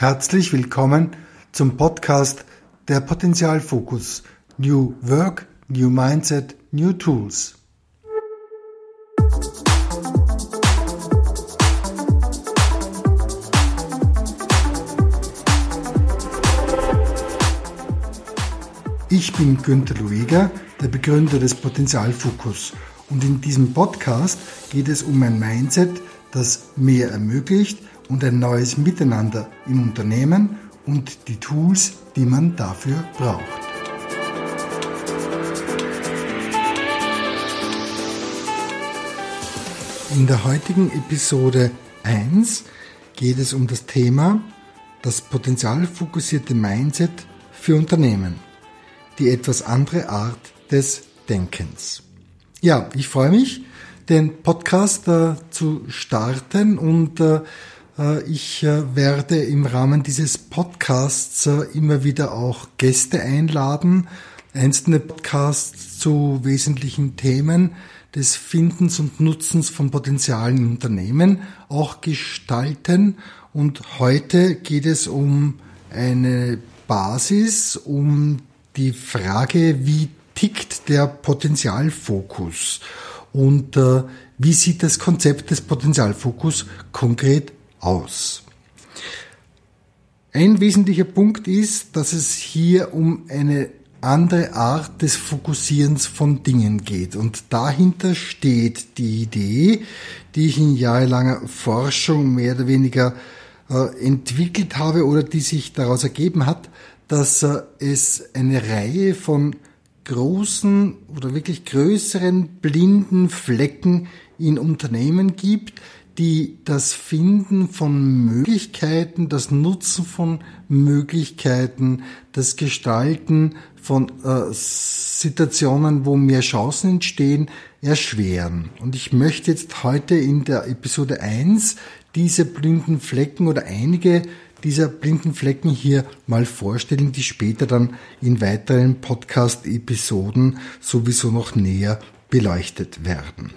Herzlich willkommen zum Podcast der Potenzialfokus New Work, New Mindset, New Tools. Ich bin Günter Lueger, der Begründer des Potenzialfokus und in diesem Podcast geht es um ein Mindset, das mehr ermöglicht und ein neues Miteinander im Unternehmen und die Tools, die man dafür braucht. In der heutigen Episode 1 geht es um das Thema das potenzialfokussierte Mindset für Unternehmen, die etwas andere Art des Denkens. Ja, ich freue mich, den Podcast äh, zu starten und äh, ich äh, werde im Rahmen dieses Podcasts äh, immer wieder auch Gäste einladen, einzelne Podcasts zu wesentlichen Themen des Findens und Nutzens von Potenzialen Unternehmen auch gestalten. Und heute geht es um eine Basis, um die Frage, wie tickt der Potenzialfokus und äh, wie sieht das Konzept des Potenzialfokus konkret aus. Ein wesentlicher Punkt ist, dass es hier um eine andere Art des Fokussierens von Dingen geht. Und dahinter steht die Idee, die ich in jahrelanger Forschung mehr oder weniger äh, entwickelt habe oder die sich daraus ergeben hat, dass äh, es eine Reihe von großen oder wirklich größeren blinden Flecken in Unternehmen gibt, die das Finden von Möglichkeiten, das Nutzen von Möglichkeiten, das Gestalten von äh, Situationen, wo mehr Chancen entstehen, erschweren. Und ich möchte jetzt heute in der Episode 1 diese blinden Flecken oder einige dieser blinden Flecken hier mal vorstellen, die später dann in weiteren Podcast-Episoden sowieso noch näher beleuchtet werden.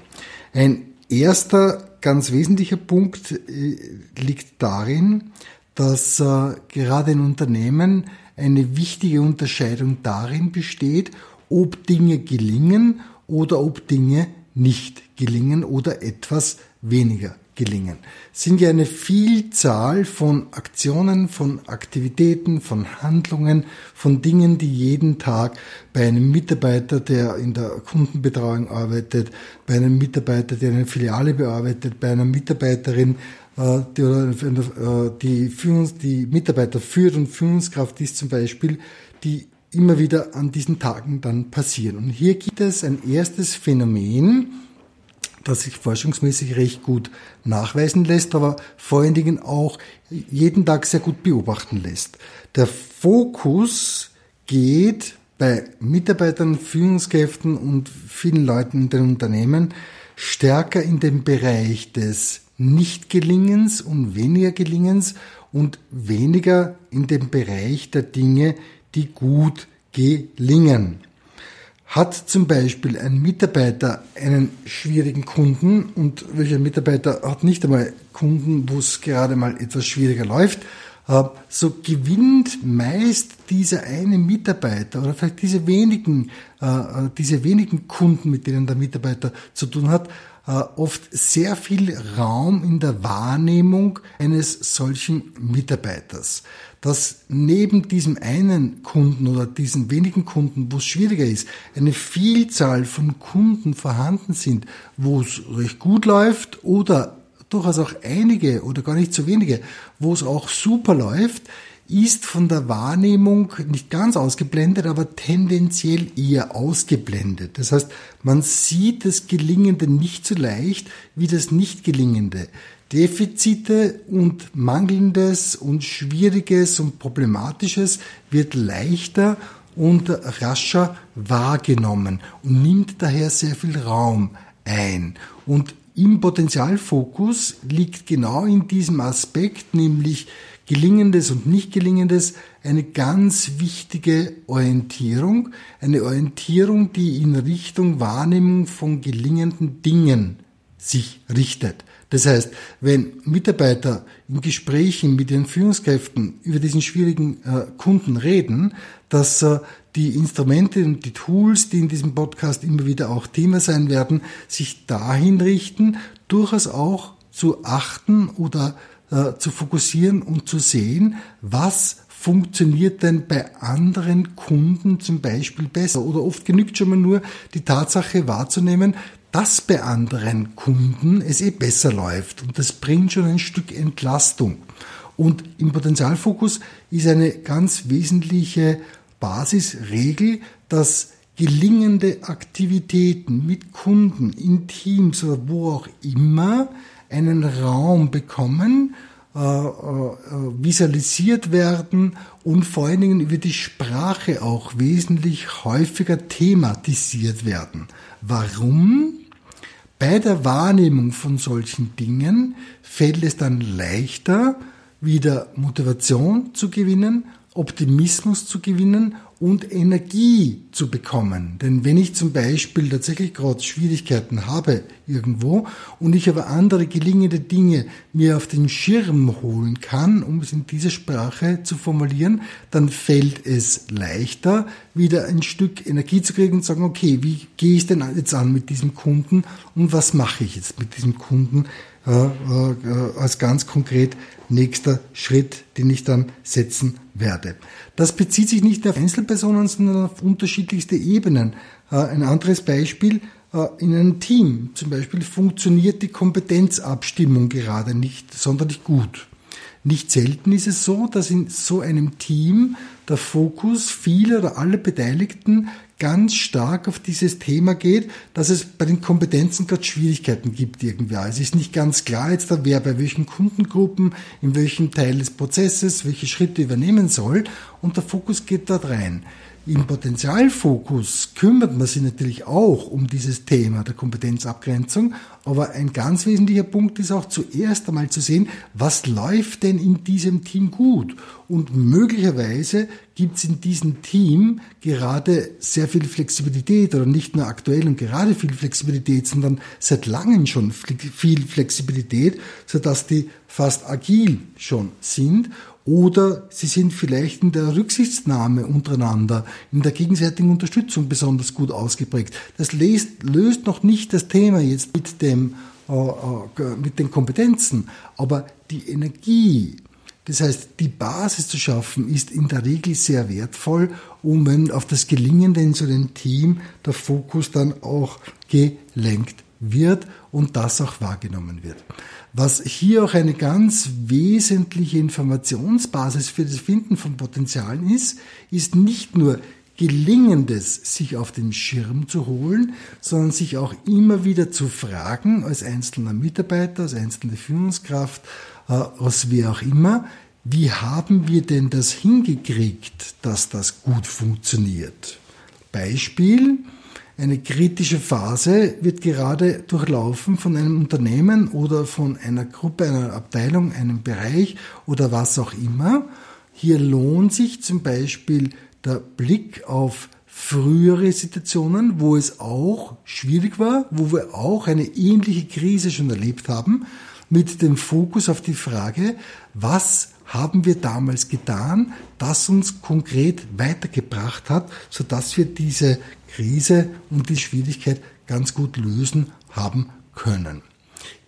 Ein erster ganz wesentlicher Punkt äh, liegt darin, dass äh, gerade in Unternehmen eine wichtige Unterscheidung darin besteht, ob Dinge gelingen oder ob Dinge nicht gelingen oder etwas weniger gelingen. Es sind ja eine Vielzahl von Aktionen, von Aktivitäten, von Handlungen, von Dingen, die jeden Tag bei einem Mitarbeiter, der in der Kundenbetreuung arbeitet, bei einem Mitarbeiter, der eine Filiale bearbeitet, bei einer Mitarbeiterin, äh, die, äh, die, Führungs-, die Mitarbeiter führt und Führungskraft ist zum Beispiel, die immer wieder an diesen Tagen dann passieren. Und hier gibt es ein erstes Phänomen, das sich forschungsmäßig recht gut nachweisen lässt, aber vor allen Dingen auch jeden Tag sehr gut beobachten lässt. Der Fokus geht bei Mitarbeitern, Führungskräften und vielen Leuten in den Unternehmen stärker in den Bereich des Nichtgelingens und weniger Gelingens und weniger in den Bereich der Dinge, die gut gelingen. Hat zum Beispiel ein Mitarbeiter einen schwierigen Kunden und welcher Mitarbeiter hat nicht einmal Kunden, wo es gerade mal etwas schwieriger läuft, äh, so gewinnt meist dieser eine Mitarbeiter oder vielleicht diese wenigen, äh, äh, diese wenigen Kunden, mit denen der Mitarbeiter zu tun hat, oft sehr viel Raum in der Wahrnehmung eines solchen Mitarbeiters dass neben diesem einen Kunden oder diesen wenigen Kunden, wo es schwieriger ist, eine Vielzahl von Kunden vorhanden sind, wo es recht gut läuft oder durchaus auch einige oder gar nicht so wenige, wo es auch super läuft, ist von der Wahrnehmung nicht ganz ausgeblendet, aber tendenziell eher ausgeblendet. Das heißt, man sieht das Gelingende nicht so leicht wie das Nicht-Gelingende. Defizite und Mangelndes und Schwieriges und Problematisches wird leichter und rascher wahrgenommen und nimmt daher sehr viel Raum ein. Und im Potenzialfokus liegt genau in diesem Aspekt, nämlich Gelingendes und nicht Gelingendes, eine ganz wichtige Orientierung, eine Orientierung, die in Richtung Wahrnehmung von gelingenden Dingen sich richtet. Das heißt, wenn Mitarbeiter in Gesprächen mit den Führungskräften über diesen schwierigen äh, Kunden reden, dass äh, die Instrumente und die Tools, die in diesem Podcast immer wieder auch Thema sein werden, sich dahin richten, durchaus auch zu achten oder äh, zu fokussieren und zu sehen, was funktioniert denn bei anderen Kunden zum Beispiel besser? Oder oft genügt schon mal nur die Tatsache wahrzunehmen, dass bei anderen Kunden es eh besser läuft. Und das bringt schon ein Stück Entlastung. Und im Potenzialfokus ist eine ganz wesentliche Basisregel, dass gelingende Aktivitäten mit Kunden, in Teams oder wo auch immer einen Raum bekommen, äh, äh, visualisiert werden und vor allen Dingen über die Sprache auch wesentlich häufiger thematisiert werden. Warum? Bei der Wahrnehmung von solchen Dingen fällt es dann leichter, wieder Motivation zu gewinnen, Optimismus zu gewinnen und Energie zu bekommen. Denn wenn ich zum Beispiel tatsächlich gerade Schwierigkeiten habe irgendwo und ich aber andere gelingende Dinge mir auf den Schirm holen kann, um es in dieser Sprache zu formulieren, dann fällt es leichter, wieder ein Stück Energie zu kriegen und sagen, okay, wie gehe ich denn jetzt an mit diesem Kunden und was mache ich jetzt mit diesem Kunden als ganz konkret nächster Schritt, den ich dann setzen werde. Das bezieht sich nicht auf Einzelpersonen, sondern auf unterschiedlichste Ebenen. Äh, ein anderes Beispiel, äh, in einem Team zum Beispiel funktioniert die Kompetenzabstimmung gerade nicht sonderlich gut. Nicht selten ist es so, dass in so einem Team der Fokus vieler oder aller Beteiligten ganz stark auf dieses Thema geht, dass es bei den Kompetenzen gerade Schwierigkeiten gibt irgendwie. Also es ist nicht ganz klar jetzt, wer bei welchen Kundengruppen, in welchem Teil des Prozesses, welche Schritte übernehmen soll und der Fokus geht dort rein. Im Potenzialfokus kümmert man sich natürlich auch um dieses Thema der Kompetenzabgrenzung, aber ein ganz wesentlicher Punkt ist auch zuerst einmal zu sehen, was läuft denn in diesem Team gut? Und möglicherweise gibt es in diesem Team gerade sehr viel Flexibilität oder nicht nur aktuell und gerade viel Flexibilität, sondern seit langem schon viel Flexibilität, sodass die fast agil schon sind oder sie sind vielleicht in der Rücksichtnahme untereinander, in der gegenseitigen Unterstützung besonders gut ausgeprägt. Das löst, löst noch nicht das Thema jetzt mit, dem, äh, äh, mit den Kompetenzen, aber die Energie, das heißt, die Basis zu schaffen, ist in der Regel sehr wertvoll, um wenn auf das Gelingende in so einem Team der Fokus dann auch gelenkt wird und das auch wahrgenommen wird. Was hier auch eine ganz wesentliche Informationsbasis für das Finden von Potenzialen ist, ist nicht nur Gelingendes sich auf den Schirm zu holen, sondern sich auch immer wieder zu fragen, als einzelner Mitarbeiter, als einzelne Führungskraft, äh, aus wer auch immer, wie haben wir denn das hingekriegt, dass das gut funktioniert? Beispiel, eine kritische Phase wird gerade durchlaufen von einem Unternehmen oder von einer Gruppe, einer Abteilung, einem Bereich oder was auch immer. Hier lohnt sich zum Beispiel der Blick auf frühere Situationen, wo es auch schwierig war, wo wir auch eine ähnliche Krise schon erlebt haben, mit dem Fokus auf die Frage, was haben wir damals getan, das uns konkret weitergebracht hat, sodass wir diese Krise und die Schwierigkeit ganz gut lösen haben können.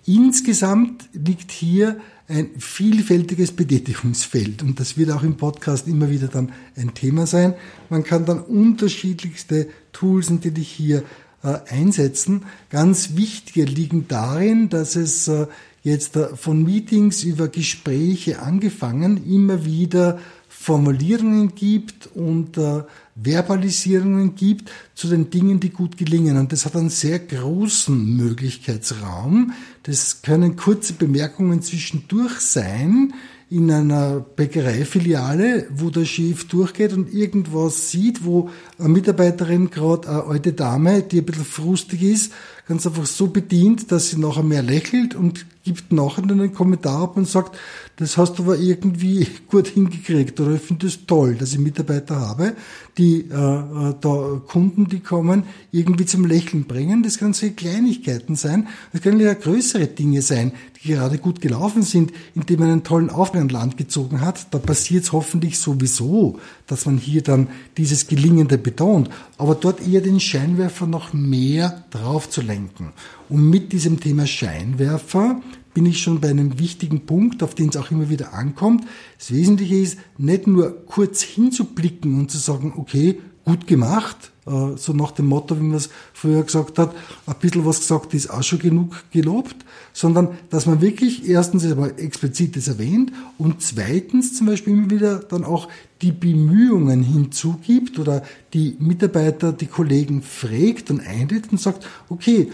Insgesamt liegt hier ein vielfältiges Betätigungsfeld und das wird auch im Podcast immer wieder dann ein Thema sein. Man kann dann unterschiedlichste Tools natürlich hier äh, einsetzen. Ganz wichtige liegen darin, dass es äh, jetzt von Meetings über Gespräche angefangen immer wieder Formulierungen gibt und äh, Verbalisierungen gibt zu den Dingen, die gut gelingen. Und das hat einen sehr großen Möglichkeitsraum. Das können kurze Bemerkungen zwischendurch sein in einer Bäckereifiliale, wo der Chef durchgeht und irgendwas sieht, wo eine Mitarbeiterin, gerade eine alte Dame, die ein bisschen frustig ist, ganz einfach so bedient, dass sie nachher mehr lächelt und gibt nachher einen Kommentar ab und sagt, das hast du aber irgendwie gut hingekriegt oder ich finde es das toll, dass ich Mitarbeiter habe, die äh, äh, da Kunden, die kommen, irgendwie zum Lächeln bringen. Das können solche Kleinigkeiten sein, das können ja größere Dinge sein, die gerade gut gelaufen sind, indem man einen tollen an Land gezogen hat. Da passiert es hoffentlich sowieso, dass man hier dann dieses Gelingende betont, aber dort eher den Scheinwerfer noch mehr drauf zu lenken. Und mit diesem Thema Scheinwerfer bin ich schon bei einem wichtigen Punkt, auf den es auch immer wieder ankommt. Das Wesentliche ist, nicht nur kurz hinzublicken und zu sagen, okay, gut gemacht, so nach dem Motto, wie man es früher gesagt hat, ein bisschen was gesagt ist auch schon genug gelobt, sondern dass man wirklich erstens einmal explizites erwähnt und zweitens zum Beispiel immer wieder dann auch die Bemühungen hinzugibt oder die Mitarbeiter, die Kollegen fragt und einlädt und sagt, okay,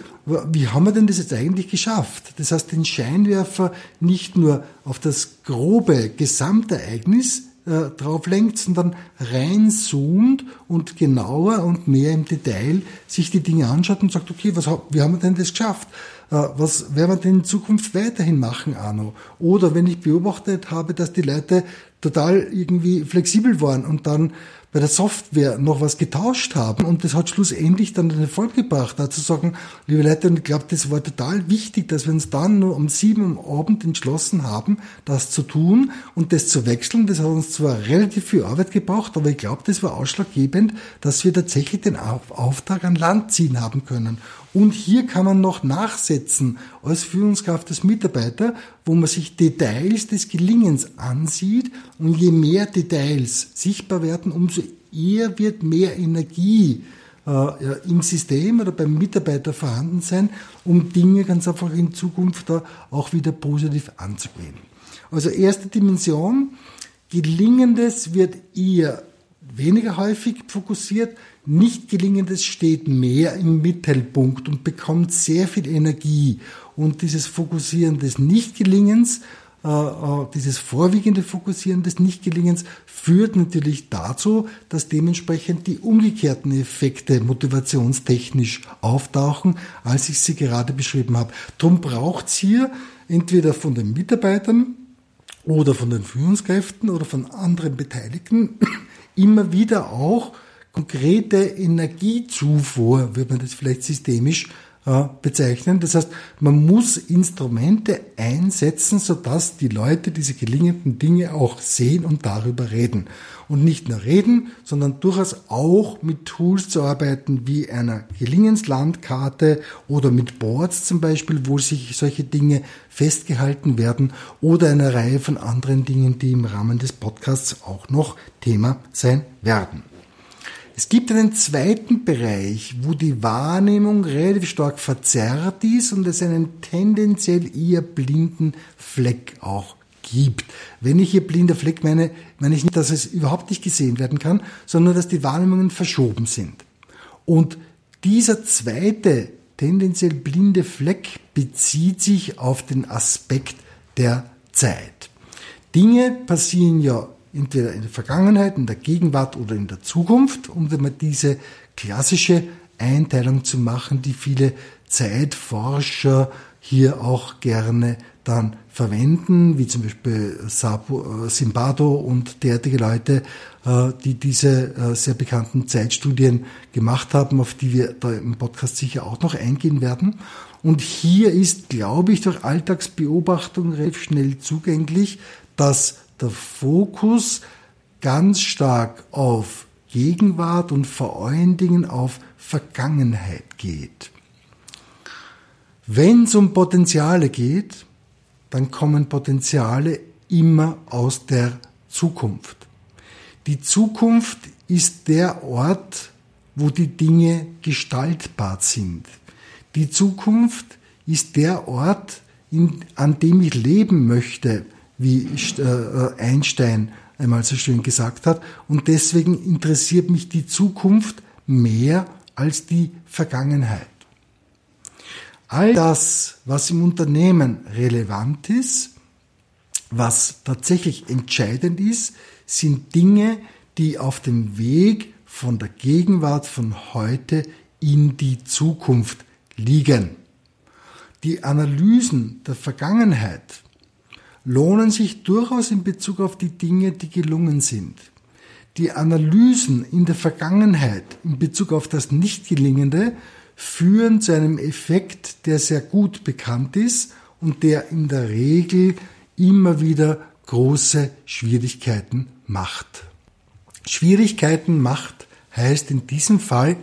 wie haben wir denn das jetzt eigentlich geschafft? Das heißt, den Scheinwerfer nicht nur auf das grobe Gesamtereignis äh, drauf lenkt, sondern reinzoomt und genauer und mehr im Detail sich die Dinge anschaut und sagt, okay, was, wie haben wir denn das geschafft? Äh, was werden wir denn in Zukunft weiterhin machen, Arno? Oder wenn ich beobachtet habe, dass die Leute total irgendwie flexibel waren und dann bei der Software noch was getauscht haben und das hat schlussendlich dann den Erfolg gebracht, da zu sagen, liebe Leute, und ich glaube, das war total wichtig, dass wir uns dann nur um sieben am Abend entschlossen haben, das zu tun und das zu wechseln. Das hat uns zwar relativ viel Arbeit gebraucht, aber ich glaube, das war ausschlaggebend, dass wir tatsächlich den Auftrag an Land ziehen haben können. Und hier kann man noch nachsetzen als Führungskraft des Mitarbeiter, wo man sich Details des Gelingens ansieht und je mehr Details sichtbar werden, umso eher wird mehr Energie äh, im System oder beim Mitarbeiter vorhanden sein, um Dinge ganz einfach in Zukunft da auch wieder positiv anzugehen. Also erste Dimension, Gelingendes wird eher weniger häufig fokussiert, nicht gelingendes steht mehr im Mittelpunkt und bekommt sehr viel Energie. Und dieses Fokussieren des Nichtgelingens, dieses vorwiegende Fokussieren des Nichtgelingens führt natürlich dazu, dass dementsprechend die umgekehrten Effekte motivationstechnisch auftauchen, als ich sie gerade beschrieben habe. Drum braucht's hier entweder von den Mitarbeitern oder von den Führungskräften oder von anderen Beteiligten immer wieder auch konkrete Energiezufuhr, würde man das vielleicht systemisch äh, bezeichnen. Das heißt, man muss Instrumente einsetzen, sodass die Leute diese gelingenden Dinge auch sehen und darüber reden. Und nicht nur reden, sondern durchaus auch mit Tools zu arbeiten wie einer Gelingenslandkarte oder mit Boards zum Beispiel, wo sich solche Dinge festgehalten werden oder einer Reihe von anderen Dingen, die im Rahmen des Podcasts auch noch Thema sein werden. Es gibt einen zweiten Bereich, wo die Wahrnehmung relativ stark verzerrt ist und es einen tendenziell eher blinden Fleck auch gibt. Wenn ich hier blinder Fleck meine, meine ich nicht, dass es überhaupt nicht gesehen werden kann, sondern dass die Wahrnehmungen verschoben sind. Und dieser zweite tendenziell blinde Fleck bezieht sich auf den Aspekt der Zeit. Dinge passieren ja entweder in der Vergangenheit, in der Gegenwart oder in der Zukunft, um dann diese klassische Einteilung zu machen, die viele Zeitforscher hier auch gerne dann verwenden, wie zum Beispiel äh, Simbado und derartige Leute, äh, die diese äh, sehr bekannten Zeitstudien gemacht haben, auf die wir da im Podcast sicher auch noch eingehen werden. Und hier ist, glaube ich, durch Alltagsbeobachtung relativ schnell zugänglich, dass der Fokus ganz stark auf Gegenwart und vor allen Dingen auf Vergangenheit geht. Wenn es um Potenziale geht, dann kommen Potenziale immer aus der Zukunft. Die Zukunft ist der Ort, wo die Dinge gestaltbar sind. Die Zukunft ist der Ort, in, an dem ich leben möchte, wie äh, Einstein einmal so schön gesagt hat. Und deswegen interessiert mich die Zukunft mehr als die Vergangenheit. All das, was im Unternehmen relevant ist, was tatsächlich entscheidend ist, sind Dinge, die auf dem Weg von der Gegenwart von heute in die Zukunft liegen. Die Analysen der Vergangenheit lohnen sich durchaus in Bezug auf die Dinge, die gelungen sind. Die Analysen in der Vergangenheit in Bezug auf das Nicht-Gelingende führen zu einem Effekt, der sehr gut bekannt ist und der in der Regel immer wieder große Schwierigkeiten macht. Schwierigkeiten macht heißt in diesem Fall,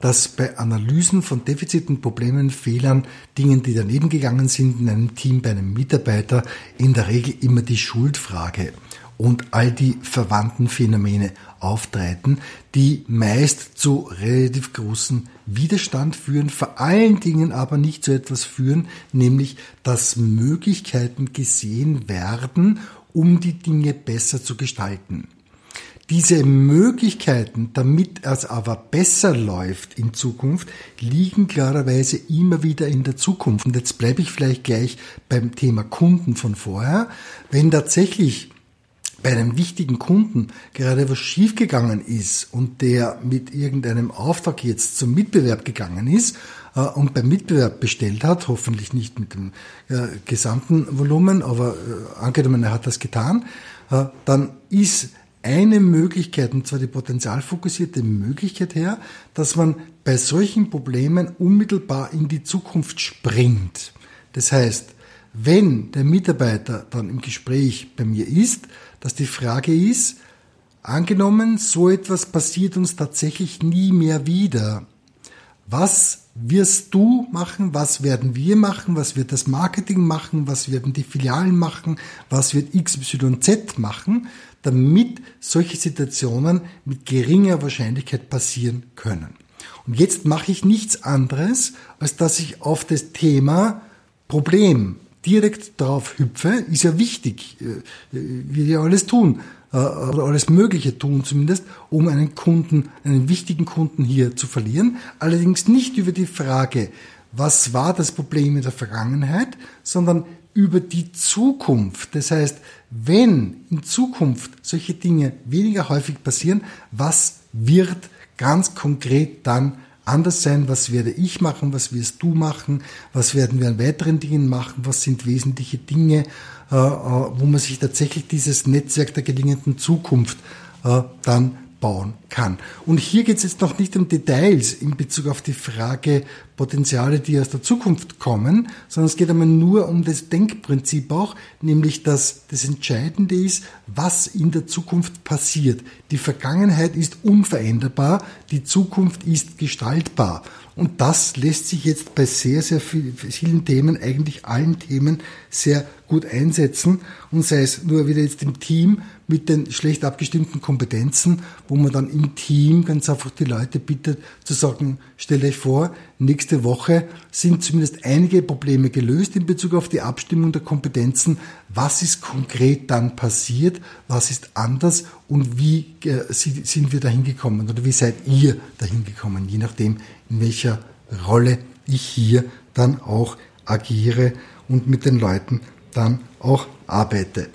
dass bei Analysen von Defiziten, Problemen, Fehlern, Dingen, die daneben gegangen sind in einem Team, bei einem Mitarbeiter, in der Regel immer die Schuldfrage und all die verwandten Phänomene auftreten, die meist zu relativ großen Widerstand führen, vor allen Dingen aber nicht zu etwas führen, nämlich dass Möglichkeiten gesehen werden, um die Dinge besser zu gestalten. Diese Möglichkeiten, damit es aber besser läuft in Zukunft, liegen klarerweise immer wieder in der Zukunft. Und jetzt bleibe ich vielleicht gleich beim Thema Kunden von vorher. Wenn tatsächlich bei einem wichtigen Kunden gerade was schiefgegangen ist und der mit irgendeinem Auftrag jetzt zum Mitbewerb gegangen ist äh, und beim Mitbewerb bestellt hat, hoffentlich nicht mit dem äh, gesamten Volumen, aber äh, angenommen, er hat das getan, dann ist eine Möglichkeit, und zwar die potenzialfokussierte Möglichkeit her, dass man bei solchen Problemen unmittelbar in die Zukunft springt. Das heißt, wenn der Mitarbeiter dann im Gespräch bei mir ist, dass die Frage ist, angenommen, so etwas passiert uns tatsächlich nie mehr wieder. Was wirst du machen? Was werden wir machen? Was wird das Marketing machen? Was werden die Filialen machen? Was wird XYZ machen? Damit solche Situationen mit geringer Wahrscheinlichkeit passieren können. Und jetzt mache ich nichts anderes, als dass ich auf das Thema Problem direkt drauf hüpfe, ist ja wichtig, äh, wie wir alles tun, äh, oder alles Mögliche tun zumindest, um einen Kunden, einen wichtigen Kunden hier zu verlieren. Allerdings nicht über die Frage, was war das Problem in der Vergangenheit, sondern über die Zukunft. Das heißt, wenn in Zukunft solche Dinge weniger häufig passieren, was wird ganz konkret dann anders sein? Was werde ich machen? Was wirst du machen? Was werden wir an weiteren Dingen machen? Was sind wesentliche Dinge, äh, äh, wo man sich tatsächlich dieses Netzwerk der gelingenden Zukunft äh, dann bauen kann. Und hier geht es jetzt noch nicht um Details in Bezug auf die Frage Potenziale, die aus der Zukunft kommen, sondern es geht einmal nur um das Denkprinzip auch, nämlich dass das Entscheidende ist, was in der Zukunft passiert. Die Vergangenheit ist unveränderbar, die Zukunft ist gestaltbar. Und das lässt sich jetzt bei sehr, sehr vielen Themen, eigentlich allen Themen, sehr gut einsetzen. Und sei es nur wieder jetzt im Team mit den schlecht abgestimmten Kompetenzen, wo man dann im Team ganz einfach die Leute bittet zu sagen, stellt euch vor, nächste Woche sind zumindest einige Probleme gelöst in Bezug auf die Abstimmung der Kompetenzen. Was ist konkret dann passiert? Was ist anders? Und wie äh, sind wir dahin gekommen? Oder wie seid ihr dahin gekommen? Je nachdem, in welcher Rolle ich hier dann auch agiere und mit den Leuten dann auch arbeite.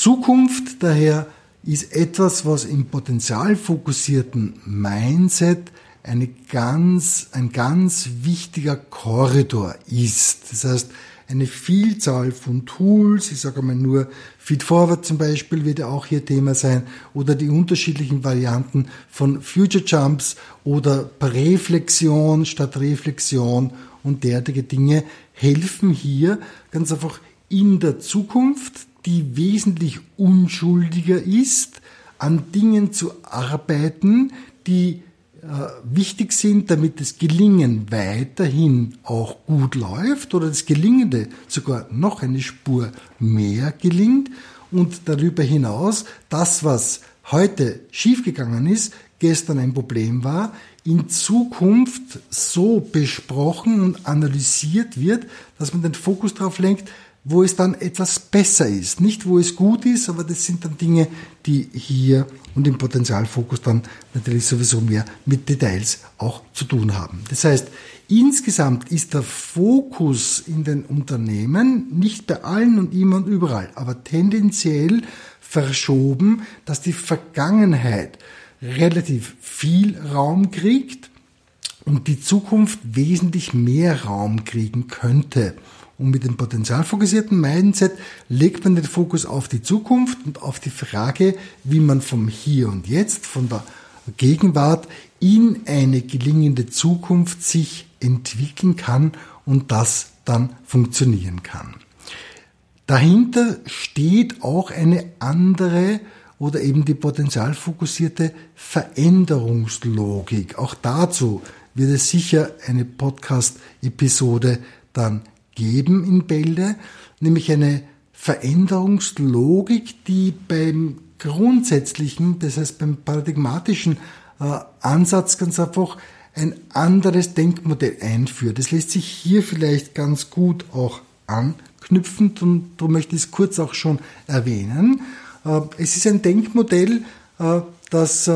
Zukunft daher ist etwas, was im potenzialfokussierten Mindset eine ganz, ein ganz wichtiger Korridor ist. Das heißt, eine Vielzahl von Tools, ich sage mal nur Feedforward zum Beispiel wird ja auch hier Thema sein, oder die unterschiedlichen Varianten von Future Jumps oder Präflexion statt Reflexion und derartige Dinge helfen hier ganz einfach in der Zukunft, die wesentlich unschuldiger ist, an Dingen zu arbeiten, die äh, wichtig sind, damit das Gelingen weiterhin auch gut läuft oder das Gelingende sogar noch eine Spur mehr gelingt. Und darüber hinaus das, was heute schiefgegangen ist, gestern ein Problem war, in Zukunft so besprochen und analysiert wird, dass man den Fokus darauf lenkt, wo es dann etwas besser ist. Nicht, wo es gut ist, aber das sind dann Dinge, die hier und im Potenzialfokus dann natürlich sowieso mehr mit Details auch zu tun haben. Das heißt, insgesamt ist der Fokus in den Unternehmen nicht bei allen und immer und überall, aber tendenziell verschoben, dass die Vergangenheit relativ viel Raum kriegt und die Zukunft wesentlich mehr Raum kriegen könnte. Und mit dem potenzialfokussierten Mindset legt man den Fokus auf die Zukunft und auf die Frage, wie man vom Hier und Jetzt, von der Gegenwart in eine gelingende Zukunft sich entwickeln kann und das dann funktionieren kann. Dahinter steht auch eine andere oder eben die potenzialfokussierte Veränderungslogik. Auch dazu wird es sicher eine Podcast-Episode dann geben in Bälde, nämlich eine Veränderungslogik, die beim grundsätzlichen, das heißt beim paradigmatischen äh, Ansatz ganz einfach ein anderes Denkmodell einführt. Das lässt sich hier vielleicht ganz gut auch anknüpfen und darum möchte ich es kurz auch schon erwähnen. Äh, es ist ein Denkmodell, äh, das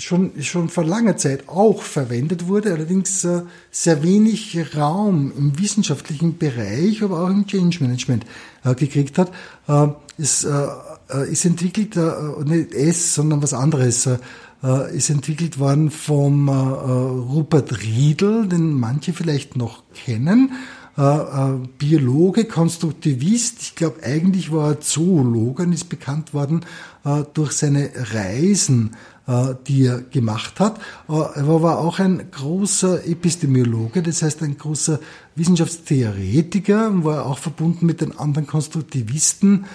schon, schon vor langer Zeit auch verwendet wurde, allerdings sehr wenig Raum im wissenschaftlichen Bereich, aber auch im Change Management gekriegt hat. Es ist entwickelt, nicht es, sondern was anderes, ist entwickelt worden vom Rupert Riedel, den manche vielleicht noch kennen. Äh, äh, Biologe, Konstruktivist. Ich glaube, eigentlich war er Zoologe und ist bekannt worden äh, durch seine Reisen, die er gemacht hat. Er war auch ein großer Epistemologe, das heißt ein großer Wissenschaftstheoretiker und war auch verbunden mit den anderen Konstruktivisten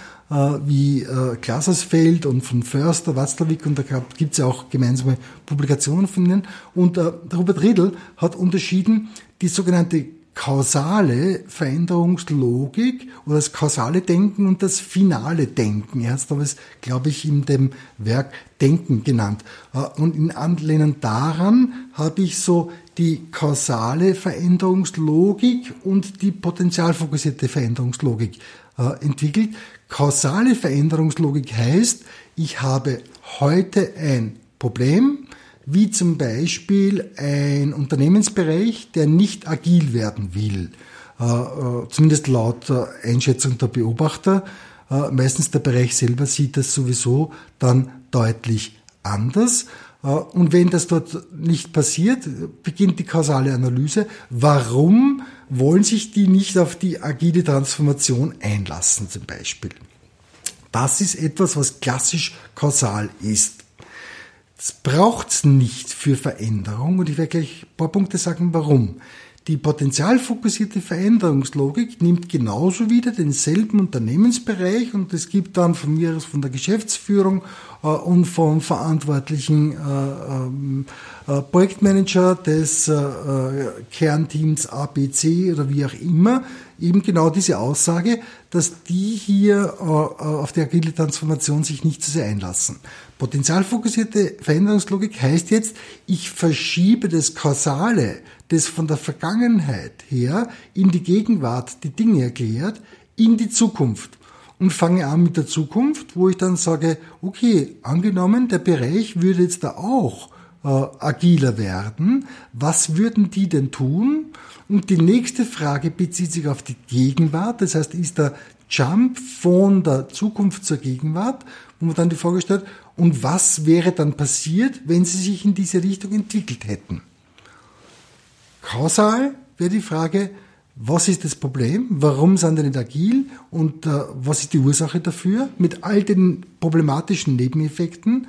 wie Glasersfeld und von Förster, Watzlawick und da gibt es ja auch gemeinsame Publikationen von ihnen. Und Robert Riedel hat unterschieden die sogenannte kausale Veränderungslogik oder das kausale Denken und das finale Denken. Er hat es damals, glaube ich, in dem Werk Denken genannt. Äh, und in Anlehnung daran habe ich so die kausale Veränderungslogik und die potenzialfokussierte Veränderungslogik äh, entwickelt. Kausale Veränderungslogik heißt, ich habe heute ein Problem, wie zum Beispiel ein Unternehmensbereich, der nicht agil werden will, äh, äh, zumindest laut Einschätzung der Beobachter. Äh, meistens der Bereich selber sieht das sowieso dann deutlich anders. Und wenn das dort nicht passiert, beginnt die kausale Analyse. Warum wollen sich die nicht auf die agile Transformation einlassen zum Beispiel? Das ist etwas, was klassisch kausal ist. Das braucht's nicht für Veränderung und ich werde gleich ein paar Punkte sagen, warum. Die potenzialfokussierte Veränderungslogik nimmt genauso wieder denselben Unternehmensbereich und es gibt dann von mir aus von der Geschäftsführung äh, und vom verantwortlichen äh, ähm, äh, Projektmanager des äh, äh, Kernteams ABC oder wie auch immer eben genau diese Aussage, dass die hier äh, auf die agile Transformation sich nicht zu sehr einlassen. Potenzialfokussierte Veränderungslogik heißt jetzt, ich verschiebe das Kausale, das von der Vergangenheit her in die Gegenwart die Dinge erklärt, in die Zukunft. Und fange an mit der Zukunft, wo ich dann sage, okay, angenommen, der Bereich würde jetzt da auch äh, agiler werden, was würden die denn tun? Und die nächste Frage bezieht sich auf die Gegenwart, das heißt, ist der Jump von der Zukunft zur Gegenwart, wo man dann die Frage stellt, und was wäre dann passiert, wenn sie sich in diese Richtung entwickelt hätten? Kausal wäre die Frage, was ist das Problem? Warum sind die nicht agil? Und äh, was ist die Ursache dafür? Mit all den problematischen Nebeneffekten.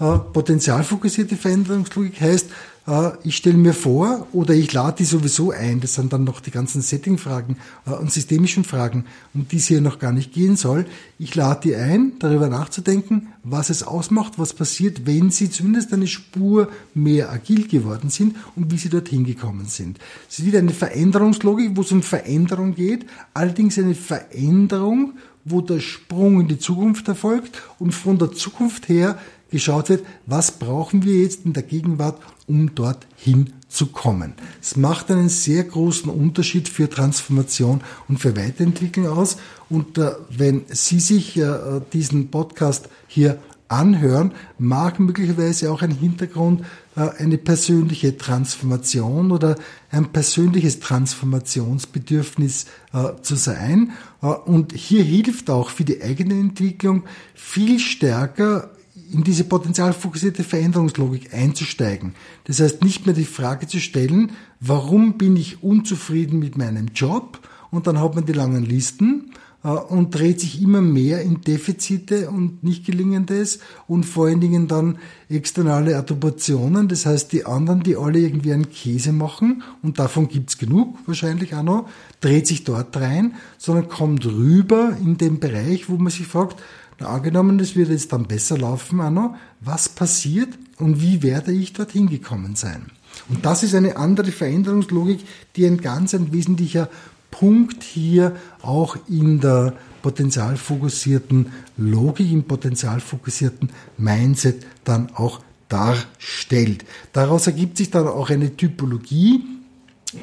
Äh, potenzialfokussierte Veränderungslogik heißt, äh, ich stelle mir vor oder ich lade die sowieso ein, das sind dann noch die ganzen Setting-Fragen äh, und systemischen Fragen, um die es hier noch gar nicht gehen soll. Ich lade die ein, darüber nachzudenken, was es ausmacht, was passiert, wenn sie zumindest eine Spur mehr agil geworden sind und wie sie dorthin gekommen sind. Es ist wieder eine Veränderungslogik, wo es um Veränderung geht, allerdings eine Veränderung, wo der Sprung in die Zukunft erfolgt und von der Zukunft her geschaut wird, was brauchen wir jetzt in der Gegenwart, um dorthin zu kommen. Es macht einen sehr großen Unterschied für Transformation und für Weiterentwicklung aus. Und äh, wenn Sie sich äh, diesen Podcast hier anhören, mag möglicherweise auch ein Hintergrund äh, eine persönliche Transformation oder ein persönliches Transformationsbedürfnis äh, zu sein. Äh, und hier hilft auch für die eigene Entwicklung viel stärker in diese potenzialfokussierte Veränderungslogik einzusteigen. Das heißt, nicht mehr die Frage zu stellen, warum bin ich unzufrieden mit meinem Job? Und dann hat man die langen Listen äh, und dreht sich immer mehr in Defizite und nicht gelingendes und vor allen Dingen dann externe Attributionen, das heißt die anderen, die alle irgendwie einen Käse machen und davon gibt's genug wahrscheinlich auch noch, dreht sich dort rein, sondern kommt rüber in den Bereich, wo man sich fragt, angenommen, das wird jetzt dann besser laufen, Anno, was passiert und wie werde ich dorthin gekommen sein? Und das ist eine andere Veränderungslogik, die ein ganz ein wesentlicher Punkt hier auch in der potenzialfokussierten Logik, im potenzialfokussierten Mindset dann auch darstellt. Daraus ergibt sich dann auch eine Typologie,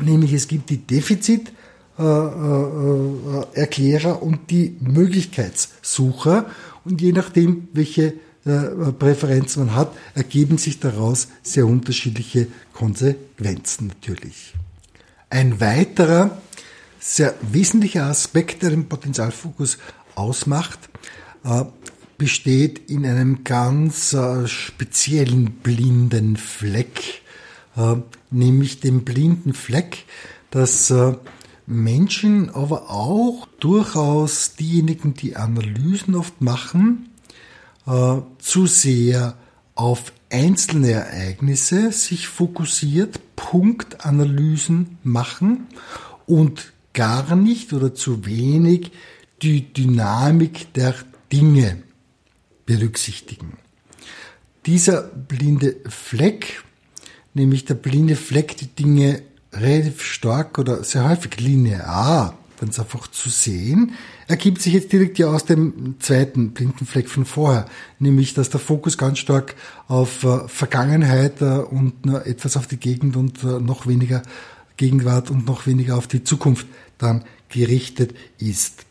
nämlich es gibt die Defizit, Erklärer und die Möglichkeitssucher. Und je nachdem, welche äh, Präferenz man hat, ergeben sich daraus sehr unterschiedliche Konsequenzen natürlich. Ein weiterer sehr wesentlicher Aspekt, der den Potenzialfokus ausmacht, äh, besteht in einem ganz äh, speziellen blinden Fleck, äh, nämlich dem blinden Fleck, dass Menschen, aber auch durchaus diejenigen, die Analysen oft machen, zu sehr auf einzelne Ereignisse sich fokussiert, Punktanalysen machen und gar nicht oder zu wenig die Dynamik der Dinge berücksichtigen. Dieser blinde Fleck, nämlich der blinde Fleck, die Dinge relativ stark oder sehr häufig linear ganz einfach zu sehen, ergibt sich jetzt direkt ja aus dem zweiten blinden Fleck von vorher, nämlich dass der Fokus ganz stark auf äh, Vergangenheit äh, und etwas auf die Gegend und äh, noch weniger Gegenwart und noch weniger auf die Zukunft dann gerichtet ist.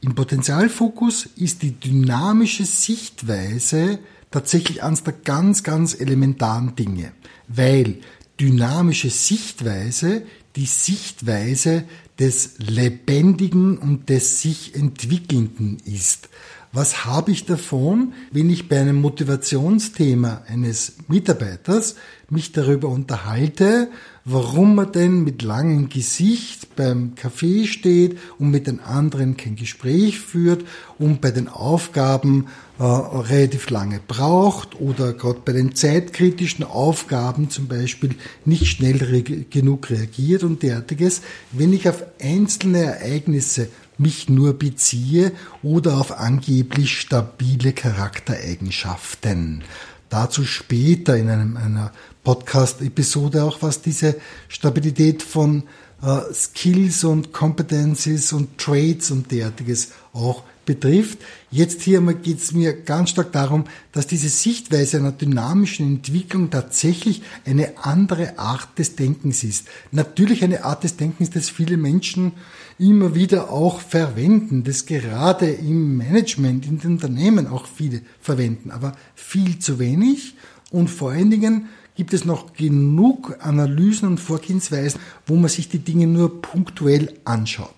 Im Potenzialfokus ist die dynamische Sichtweise tatsächlich eines der ganz, ganz elementaren Dinge, weil dynamische Sichtweise die Sichtweise des Lebendigen und des sich Entwickelnden ist. Was habe ich davon, wenn ich bei einem Motivationsthema eines Mitarbeiters mich darüber unterhalte, warum man denn mit langem Gesicht beim Café steht und mit den anderen kein Gespräch führt und bei den Aufgaben äh, relativ lange braucht oder gerade bei den zeitkritischen Aufgaben zum Beispiel nicht schnell re genug reagiert und derartiges, wenn ich auf einzelne Ereignisse mich nur beziehe oder auf angeblich stabile Charaktereigenschaften. Dazu später in einem, einer Podcast-Episode auch, was diese Stabilität von äh, Skills und Competencies und Traits und derartiges auch betrifft. Jetzt hier geht es mir ganz stark darum, dass diese Sichtweise einer dynamischen Entwicklung tatsächlich eine andere Art des Denkens ist. Natürlich eine Art des Denkens, das viele Menschen immer wieder auch verwenden, das gerade im Management, in den Unternehmen auch viele verwenden, aber viel zu wenig und vor allen Dingen gibt es noch genug Analysen und Vorgehensweisen, wo man sich die Dinge nur punktuell anschaut.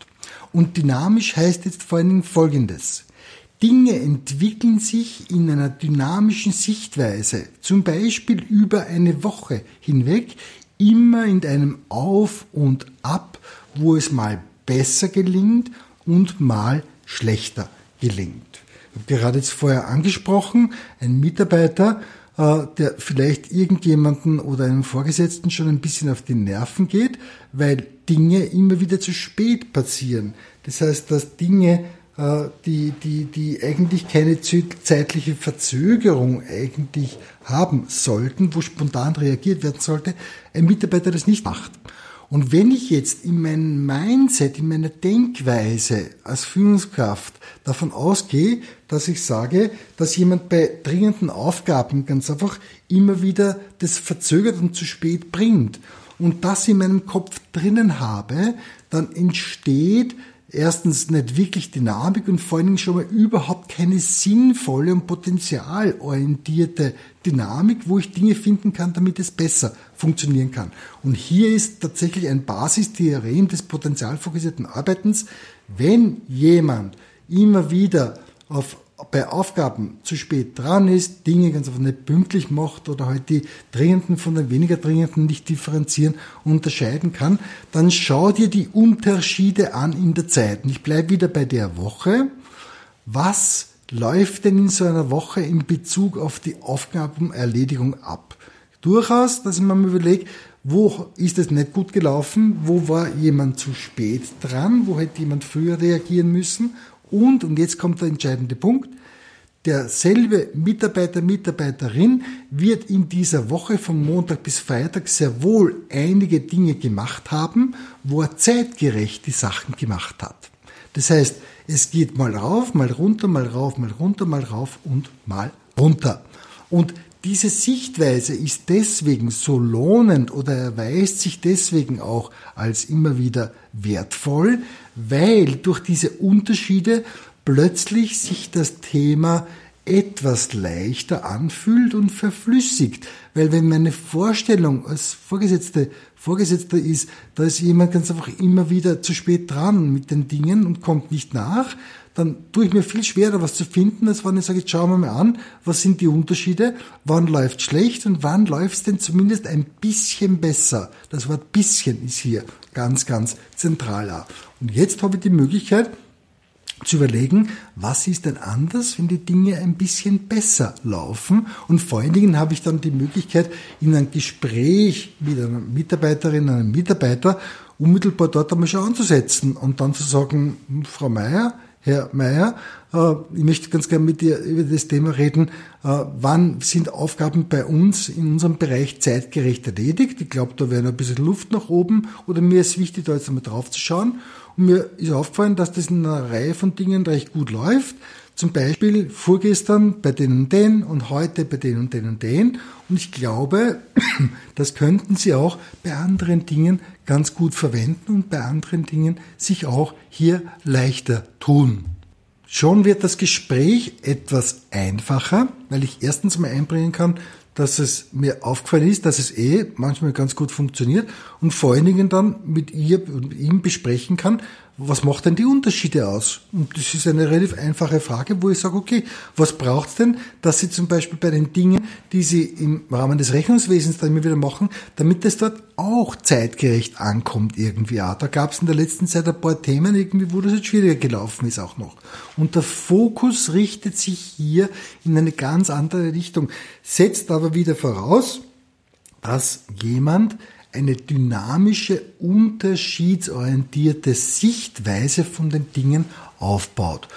Und dynamisch heißt jetzt vor allen Dingen Folgendes. Dinge entwickeln sich in einer dynamischen Sichtweise, zum Beispiel über eine Woche hinweg, immer in einem Auf und Ab, wo es mal besser gelingt und mal schlechter gelingt. Ich habe gerade jetzt vorher angesprochen, ein Mitarbeiter, der vielleicht irgendjemanden oder einem Vorgesetzten schon ein bisschen auf die Nerven geht, weil Dinge immer wieder zu spät passieren. Das heißt, dass Dinge, äh, die, die, die eigentlich keine zeitliche Verzögerung eigentlich haben sollten, wo spontan reagiert werden sollte, ein Mitarbeiter das nicht macht. Und wenn ich jetzt in meinem Mindset, in meiner Denkweise als Führungskraft davon ausgehe, dass ich sage, dass jemand bei dringenden Aufgaben ganz einfach immer wieder das verzögert und zu spät bringt und das in meinem Kopf drinnen habe, dann entsteht erstens nicht wirklich Dynamik und vor allen Dingen schon mal überhaupt keine sinnvolle und potenzialorientierte Dynamik, wo ich Dinge finden kann, damit es besser funktionieren kann. Und hier ist tatsächlich ein Basistheorem des potenzialfokussierten Arbeitens. Wenn jemand immer wieder auf bei Aufgaben zu spät dran ist, Dinge ganz einfach nicht pünktlich macht oder halt die dringenden von den weniger dringenden nicht differenzieren, unterscheiden kann, dann schau dir die Unterschiede an in der Zeit. Und ich bleibe wieder bei der Woche. Was läuft denn in so einer Woche in Bezug auf die Aufgabenerledigung ab? Durchaus, dass ich mir mal überlege, wo ist es nicht gut gelaufen, wo war jemand zu spät dran, wo hätte jemand früher reagieren müssen und, und jetzt kommt der entscheidende Punkt, derselbe Mitarbeiter, Mitarbeiterin wird in dieser Woche von Montag bis Freitag sehr wohl einige Dinge gemacht haben, wo er zeitgerecht die Sachen gemacht hat. Das heißt, es geht mal rauf, mal runter, mal rauf, mal runter, mal rauf und mal runter. Und diese Sichtweise ist deswegen so lohnend oder erweist sich deswegen auch als immer wieder wertvoll, weil durch diese Unterschiede plötzlich sich das Thema etwas leichter anfühlt und verflüssigt. Weil wenn meine Vorstellung als Vorgesetzte, Vorgesetzter ist, da ist jemand ganz einfach immer wieder zu spät dran mit den Dingen und kommt nicht nach, dann tue ich mir viel schwerer, was zu finden, als wenn ich sage, jetzt schauen wir mal an, was sind die Unterschiede, wann läuft schlecht und wann läuft es denn zumindest ein bisschen besser. Das Wort bisschen ist hier ganz, ganz zentral. Und jetzt habe ich die Möglichkeit, zu überlegen, was ist denn anders, wenn die Dinge ein bisschen besser laufen. Und vor allen Dingen habe ich dann die Möglichkeit, in ein Gespräch mit einer Mitarbeiterin, einem Mitarbeiter unmittelbar dort einmal schon anzusetzen und dann zu sagen, Frau Meier, Herr Mayer, äh, ich möchte ganz gerne mit dir über das Thema reden. Äh, wann sind Aufgaben bei uns in unserem Bereich zeitgerecht erledigt? Ich glaube, da wäre noch ein bisschen Luft nach oben oder mir ist wichtig, da jetzt einmal drauf zu schauen. Und mir ist aufgefallen, dass das in einer Reihe von Dingen recht gut läuft. Zum Beispiel vorgestern bei den und den und heute bei den und den und den. Und ich glaube, das könnten Sie auch bei anderen Dingen ganz gut verwenden und bei anderen Dingen sich auch hier leichter tun. Schon wird das Gespräch etwas einfacher, weil ich erstens mal einbringen kann, dass es mir aufgefallen ist, dass es eh manchmal ganz gut funktioniert und vor allen Dingen dann mit ihr und ihm besprechen kann, was macht denn die Unterschiede aus? Und das ist eine relativ einfache Frage, wo ich sage, okay, was braucht es denn, dass Sie zum Beispiel bei den Dingen, die Sie im Rahmen des Rechnungswesens dann immer wieder machen, damit es dort auch zeitgerecht ankommt irgendwie auch. Da gab es in der letzten Zeit ein paar Themen irgendwie, wo das jetzt schwieriger gelaufen ist auch noch. Und der Fokus richtet sich hier in eine ganz andere Richtung, setzt aber wieder voraus, dass jemand eine dynamische, unterschiedsorientierte Sichtweise von den Dingen aufbaut.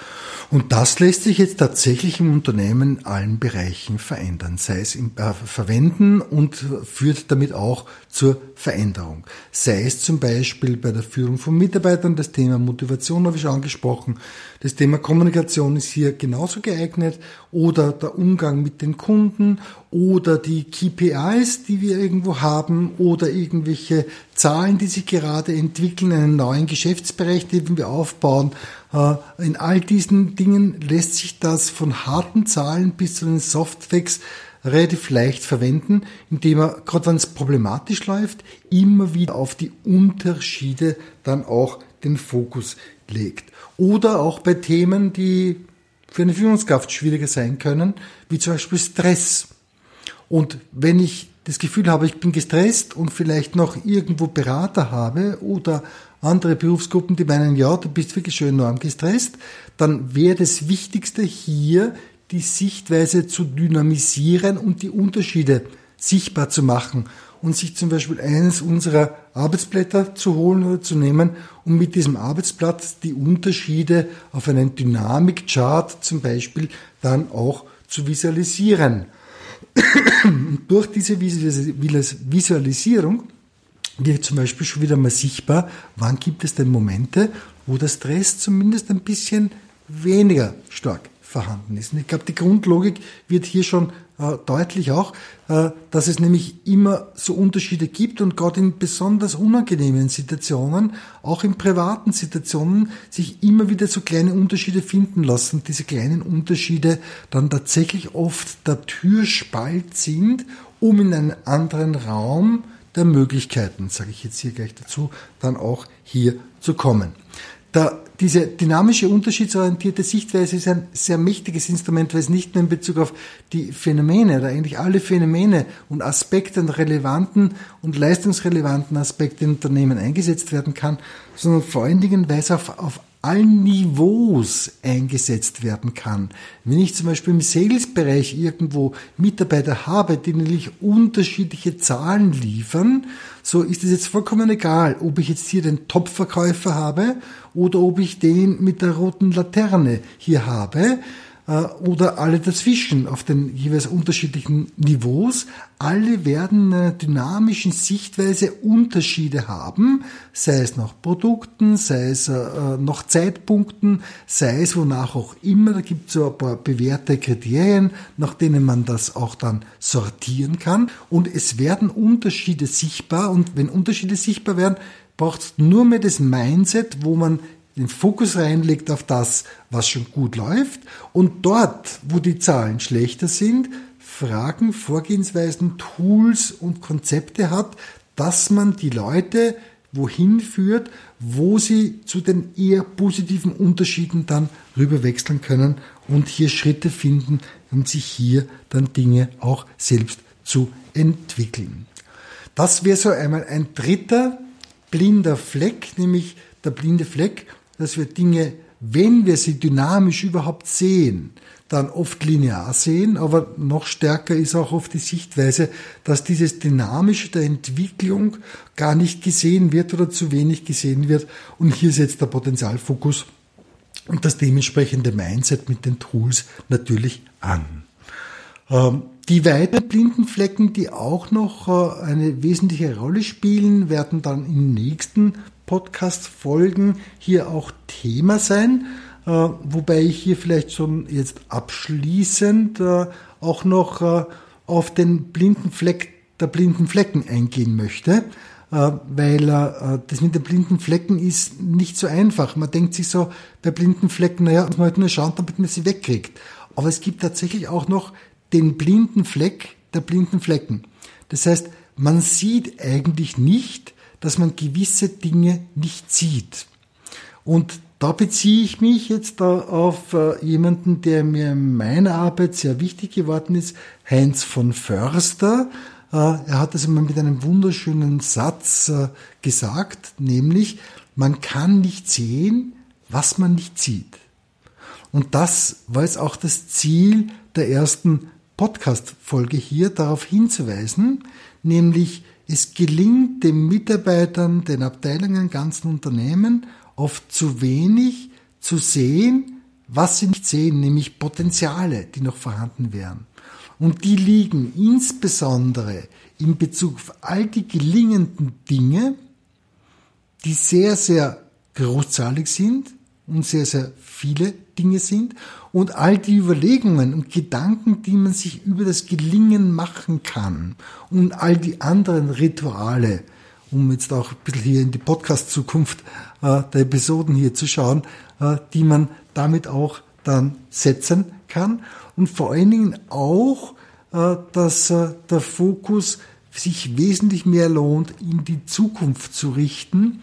Und das lässt sich jetzt tatsächlich im Unternehmen in allen Bereichen verändern, sei es im äh, Verwenden und führt damit auch zur Veränderung. Sei es zum Beispiel bei der Führung von Mitarbeitern, das Thema Motivation habe ich schon angesprochen, das Thema Kommunikation ist hier genauso geeignet oder der Umgang mit den Kunden oder die KPIs, die wir irgendwo haben oder irgendwelche Zahlen, die sich gerade entwickeln, einen neuen Geschäftsbereich, den wir aufbauen. Äh, in all diesen Dingen lässt sich das von harten Zahlen bis zu den Softfacts relativ leicht verwenden, indem er, gerade wenn es problematisch läuft, immer wieder auf die Unterschiede dann auch den Fokus legt. Oder auch bei Themen, die für eine Führungskraft schwieriger sein können, wie zum Beispiel Stress. Und wenn ich das Gefühl habe, ich bin gestresst und vielleicht noch irgendwo Berater habe oder andere Berufsgruppen, die meinen, ja, du bist wirklich schön enorm gestresst, dann wäre das Wichtigste hier, die Sichtweise zu dynamisieren und die Unterschiede sichtbar zu machen und sich zum Beispiel eines unserer Arbeitsblätter zu holen oder zu nehmen und mit diesem Arbeitsblatt die Unterschiede auf einen Dynamikchart zum Beispiel dann auch zu visualisieren. durch diese Visualisierung wird zum Beispiel schon wieder mal sichtbar, wann gibt es denn Momente, wo der Stress zumindest ein bisschen weniger stark vorhanden ist. Und ich glaube, die Grundlogik wird hier schon äh, deutlich auch, äh, dass es nämlich immer so Unterschiede gibt und gerade in besonders unangenehmen Situationen, auch in privaten Situationen, sich immer wieder so kleine Unterschiede finden lassen. Diese kleinen Unterschiede dann tatsächlich oft der Türspalt sind, um in einen anderen Raum der Möglichkeiten, sage ich jetzt hier gleich dazu, dann auch hier zu kommen. Da, diese dynamische, unterschiedsorientierte Sichtweise ist ein sehr mächtiges Instrument, weil es nicht nur in Bezug auf die Phänomene oder eigentlich alle Phänomene und Aspekte und relevanten und leistungsrelevanten Aspekte in Unternehmen eingesetzt werden kann, sondern vor allen Dingen, weil es auf, auf allen Niveaus eingesetzt werden kann. Wenn ich zum Beispiel im Sales-Bereich irgendwo Mitarbeiter habe, die natürlich unterschiedliche Zahlen liefern, so ist es jetzt vollkommen egal, ob ich jetzt hier den Top-Verkäufer habe oder ob ich den mit der roten Laterne hier habe. Äh, oder alle dazwischen auf den jeweils unterschiedlichen Niveaus. Alle werden in einer dynamischen Sichtweise Unterschiede haben, sei es nach Produkten, sei es äh, nach Zeitpunkten, sei es wonach auch immer. Da gibt es so ein paar bewährte Kriterien, nach denen man das auch dann sortieren kann. Und es werden Unterschiede sichtbar und wenn Unterschiede sichtbar werden, braucht es nur mehr das Mindset, wo man den Fokus reinlegt auf das, was schon gut läuft und dort, wo die Zahlen schlechter sind, Fragen, Vorgehensweisen, Tools und Konzepte hat, dass man die Leute wohin führt, wo sie zu den eher positiven Unterschieden dann rüberwechseln können und hier Schritte finden, um sich hier dann Dinge auch selbst zu entwickeln. Das wäre so einmal ein dritter blinder Fleck, nämlich der blinde Fleck dass wir Dinge, wenn wir sie dynamisch überhaupt sehen, dann oft linear sehen, aber noch stärker ist auch oft die Sichtweise, dass dieses Dynamische der Entwicklung gar nicht gesehen wird oder zu wenig gesehen wird. Und hier setzt der Potenzialfokus und das dementsprechende Mindset mit den Tools natürlich an. Ähm, die weiteren blinden Flecken, die auch noch äh, eine wesentliche Rolle spielen, werden dann im nächsten Podcast-Folgen hier auch Thema sein, äh, wobei ich hier vielleicht schon jetzt abschließend äh, auch noch auf den blinden Fleck der blinden Flecken eingehen möchte, weil das mit den blinden Flecken ist nicht so einfach. Man denkt sich so bei blinden Flecken, naja, muss man halt nur schauen, damit man sie wegkriegt. Aber es gibt tatsächlich auch noch den blinden Fleck der blinden Flecken. Das heißt, man sieht eigentlich nicht, dass man gewisse Dinge nicht sieht. Und da beziehe ich mich jetzt auf äh, jemanden, der mir in meiner Arbeit sehr wichtig geworden ist, Heinz von Förster. Äh, er hat es einmal mit einem wunderschönen Satz äh, gesagt, nämlich, man kann nicht sehen, was man nicht sieht. Und das war jetzt auch das Ziel der ersten Podcast-Folge hier, darauf hinzuweisen, nämlich es gelingt den Mitarbeitern, den Abteilungen, ganzen Unternehmen oft zu wenig zu sehen, was sie nicht sehen, nämlich Potenziale, die noch vorhanden wären. Und die liegen insbesondere in Bezug auf all die gelingenden Dinge, die sehr, sehr großzahlig sind und sehr, sehr viele Dinge sind und all die Überlegungen und Gedanken, die man sich über das Gelingen machen kann und all die anderen Rituale, um jetzt auch ein bisschen hier in die Podcast-Zukunft äh, der Episoden hier zu schauen, äh, die man damit auch dann setzen kann. Und vor allen Dingen auch, äh, dass äh, der Fokus sich wesentlich mehr lohnt, in die Zukunft zu richten,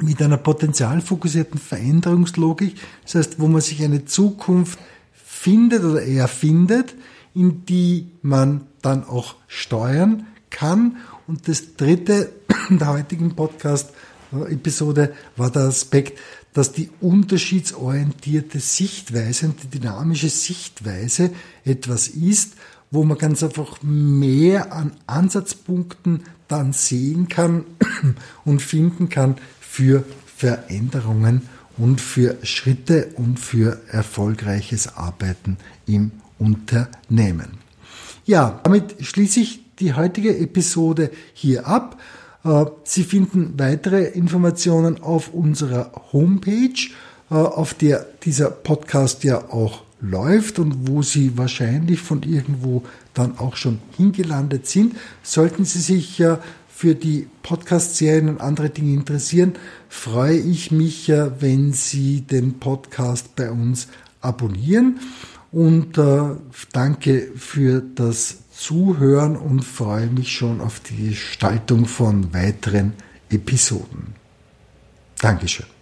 mit einer potenzialfokussierten Veränderungslogik, das heißt, wo man sich eine Zukunft findet oder erfindet, in die man dann auch steuern kann. Und das dritte der heutigen Podcast-Episode war der Aspekt, dass die unterschiedsorientierte Sichtweise und die dynamische Sichtweise etwas ist, wo man ganz einfach mehr an Ansatzpunkten dann sehen kann und finden kann für Veränderungen und für Schritte und für erfolgreiches Arbeiten im Unternehmen. Ja, damit schließe ich die heutige Episode hier ab. Äh, Sie finden weitere Informationen auf unserer Homepage, äh, auf der dieser Podcast ja auch läuft und wo Sie wahrscheinlich von irgendwo dann auch schon hingelandet sind. Sollten Sie sich für die Podcast-Serien und andere Dinge interessieren, freue ich mich, wenn Sie den Podcast bei uns abonnieren und äh, danke für das Zuhören und freue mich schon auf die Gestaltung von weiteren Episoden. Dankeschön.